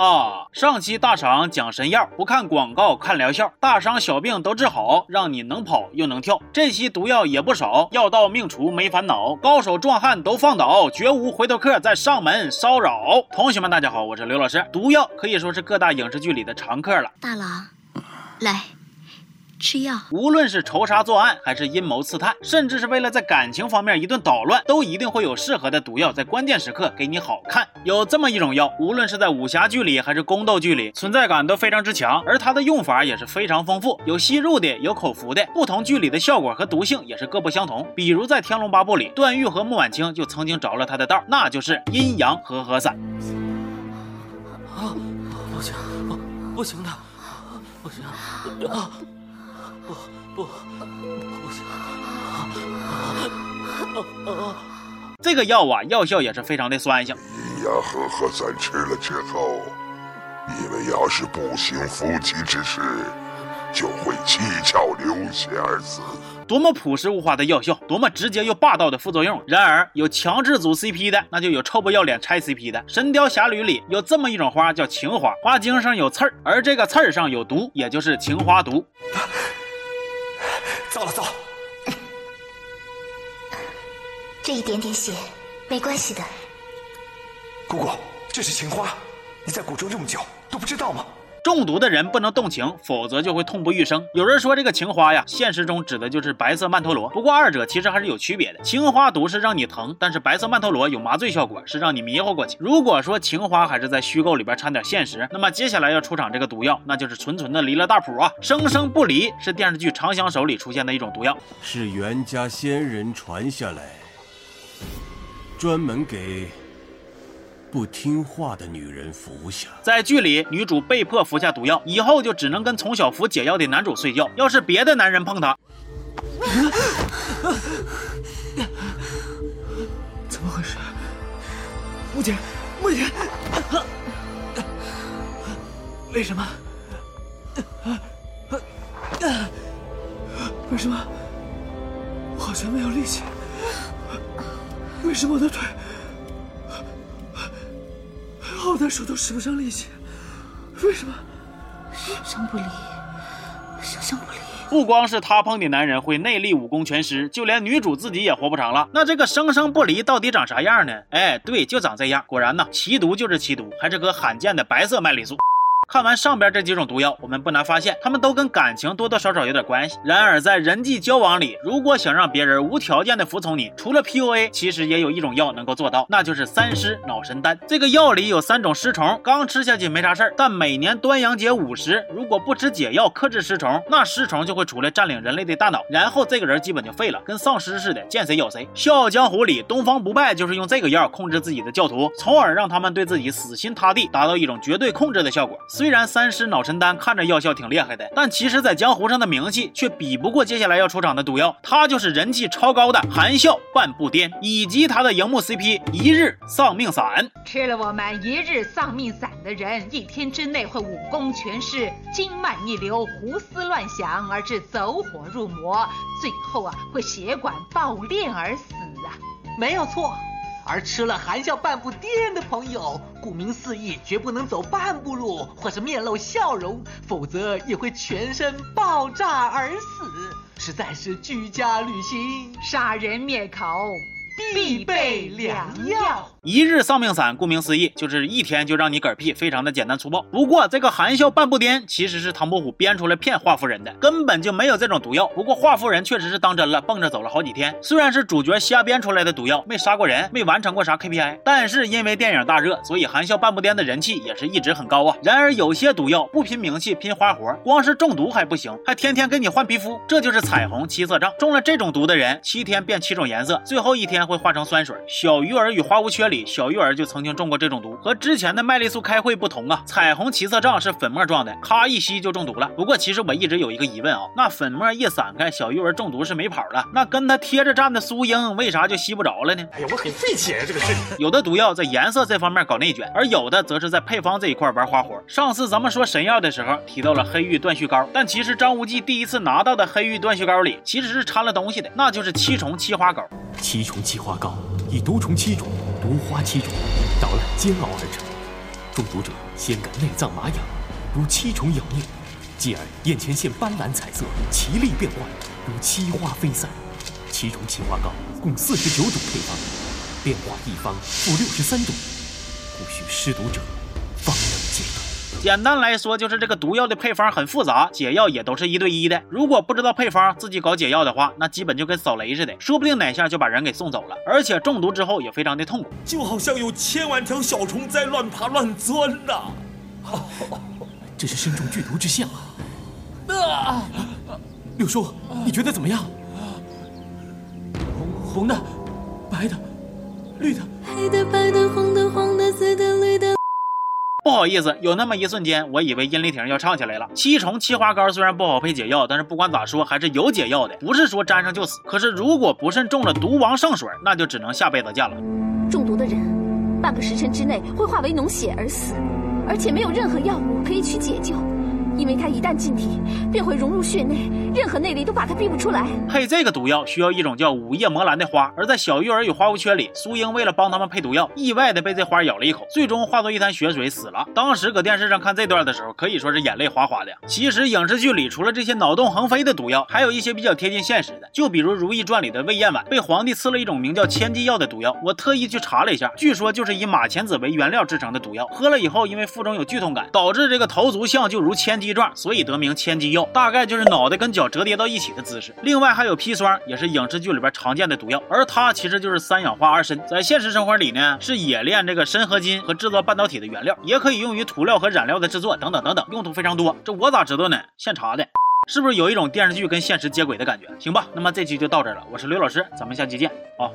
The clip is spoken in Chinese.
啊！上期大赏讲神药，不看广告看疗效，大伤小病都治好，让你能跑又能跳。这期毒药也不少，药到命除没烦恼，高手壮汉都放倒，绝无回头客在上门骚扰。同学们，大家好，我是刘老师。毒药可以说是各大影视剧里的常客了。大郎，来。吃药，无论是仇杀作案，还是阴谋刺探，甚至是为了在感情方面一顿捣乱，都一定会有适合的毒药，在关键时刻给你好看。有这么一种药，无论是在武侠剧里还是宫斗剧里，存在感都非常之强，而它的用法也是非常丰富，有吸入的，有口服的，不同剧里的效果和毒性也是各不相同。比如在《天龙八部》里，段誉和穆婉清就曾经着了他的道，那就是阴阳和合散。啊，不行，不，不行的，不行啊！不，不行！这个药啊，药效也是非常的酸性。阴阳和合散吃了之后，你们要是不行夫妻之事，就会七窍流血而死。多么朴实无华的药效，多么直接又霸道的副作用。然而，有强制组 CP 的，那就有臭不要脸拆 CP 的。《神雕侠侣》里有这么一种花，叫情花，花茎上有刺儿，而这个刺儿上有毒，也就是情花毒。糟了糟！这一点点血没关系的。姑姑，这是情花，你在谷中这么久都不知道吗？中毒的人不能动情，否则就会痛不欲生。有人说这个情花呀，现实中指的就是白色曼陀罗。不过二者其实还是有区别的。情花毒是让你疼，但是白色曼陀罗有麻醉效果，是让你迷糊过去。如果说情花还是在虚构里边掺点现实，那么接下来要出场这个毒药，那就是纯纯的离了大谱啊！生生不离是电视剧《长相守》里出现的一种毒药，是袁家先人传下来。专门给不听话的女人服下。在剧里，女主被迫服下毒药，以后就只能跟从小服解药的男主睡觉。要是别的男人碰她，怎么回事？木姐，木姐，为什么？为什么？我好像没有力气。为什么我的腿好难受，都使不上力气？为什么？生生不离，生生不离。不光是他碰的男人会内力武功全失，就连女主自己也活不长了。那这个生生不离到底长啥样呢？哎，对，就长这样。果然呢，奇毒就是奇毒，还是个罕见的白色麦丽素。看完上边这几种毒药，我们不难发现，他们都跟感情多多少少有点关系。然而在人际交往里，如果想让别人无条件的服从你，除了 PUA，其实也有一种药能够做到，那就是三尸脑神丹。这个药里有三种尸虫，刚吃下去没啥事儿，但每年端阳节午时，如果不吃解药克制尸虫，那尸虫就会出来占领人类的大脑，然后这个人基本就废了，跟丧尸似的，见谁咬谁。笑傲江湖里，东方不败就是用这个药控制自己的教徒，从而让他们对自己死心塌地，达到一种绝对控制的效果。虽然三尸脑神丹看着药效挺厉害的，但其实，在江湖上的名气却比不过接下来要出场的毒药。他就是人气超高的含笑半步癫，以及他的荧幕 CP 一日丧命散。吃了我们一日丧命散的人，一天之内会武功全失，经脉逆流，胡思乱想，而致走火入魔，最后啊，会血管爆裂而死啊！没有错。而吃了含笑半步癫的朋友，顾名思义，绝不能走半步路，或是面露笑容，否则也会全身爆炸而死，实在是居家旅行，杀人灭口。必备良药，一日丧命散，顾名思义，就是一天就让你嗝屁，非常的简单粗暴。不过这个含笑半步癫，其实是唐伯虎编出来骗华夫人的，根本就没有这种毒药。不过华夫人确实是当真了，蹦着走了好几天。虽然是主角瞎编出来的毒药，没杀过人，没完成过啥 KPI，但是因为电影大热，所以含笑半步癫的人气也是一直很高啊。然而有些毒药不拼名气，拼花活，光是中毒还不行，还天天给你换皮肤，这就是彩虹七色杖。中了这种毒的人，七天变七种颜色，最后一天。会化成酸水。小鱼儿与花无缺里，小鱼儿就曾经中过这种毒。和之前的麦丽素开会不同啊，彩虹七色杖是粉末状的，咔一吸就中毒了。不过其实我一直有一个疑问啊，那粉末一散开，小鱼儿中毒是没跑了，那跟他贴着站的苏英为啥就吸不着了呢？哎呀，我很费解啊，这个事。有的毒药在颜色这方面搞内卷，而有的则是在配方这一块玩花活。上次咱们说神药的时候提到了黑玉断续膏，但其实张无忌第一次拿到的黑玉断续膏里其实是掺了东西的，那就是七重七花膏。七重七花膏以毒虫七种、毒花七种捣烂煎熬而成，中毒者先感内脏麻痒，如七虫咬啮；继而眼前现斑斓彩色，奇丽变幻，如七花飞散。七重七花膏共四十九种配方，变化一方负六十三度，故需施毒者。简单来说，就是这个毒药的配方很复杂，解药也都是一对一的。如果不知道配方，自己搞解药的话，那基本就跟扫雷似的，说不定哪下就把人给送走了。而且中毒之后也非常的痛苦。就好像有千万条小虫在乱爬乱钻呐、这是身中剧毒之象啊！六叔，你觉得怎么样？红红的，白的，绿的。黑的、白的、红的、黄的、紫的、绿的。不好意思，有那么一瞬间，我以为殷丽婷要唱起来了。七重七花膏虽然不好配解药，但是不管咋说，还是有解药的，不是说沾上就死。可是如果不慎中了毒王圣水，那就只能下辈子见了。中毒的人，半个时辰之内会化为脓血而死，而且没有任何药物可以去解救，因为它一旦进体，便会融入血内，任何内力都把它逼不出来。配这个毒药需要一种叫午夜魔兰的花，而在《小鱼儿与花无缺》里，苏英为了帮他们配毒药，意外的被这花咬了一口，最终化作一滩血水死了。当时搁电视上看这段的时候，可以说是眼泪哗哗的。其实影视剧里除了这些脑洞横飞的毒药，还有一些比较贴近现实的，就比如《如懿传》里的魏嬿婉被皇帝赐了一种名叫千机药的毒药，我特意去查了一下，据说就是以马钱子为原料制成的毒药，喝了以后因为腹中有剧痛感，导致这个头足像就如千机状，所以得名千机药，大概就是脑袋跟脚折叠到一起的姿势。另外还有砒霜，也是影视剧里边常见的毒药，而它其实就是三氧化二砷，在现实生活里呢是冶炼这个砷合金和制作半导体的原料，也可以用于涂料和染料的制作等等等等，用途非常多。这我咋知道呢？现查的。是不是有一种电视剧跟现实接轨的感觉？行吧，那么这期就到这了，我是刘老师，咱们下期见啊。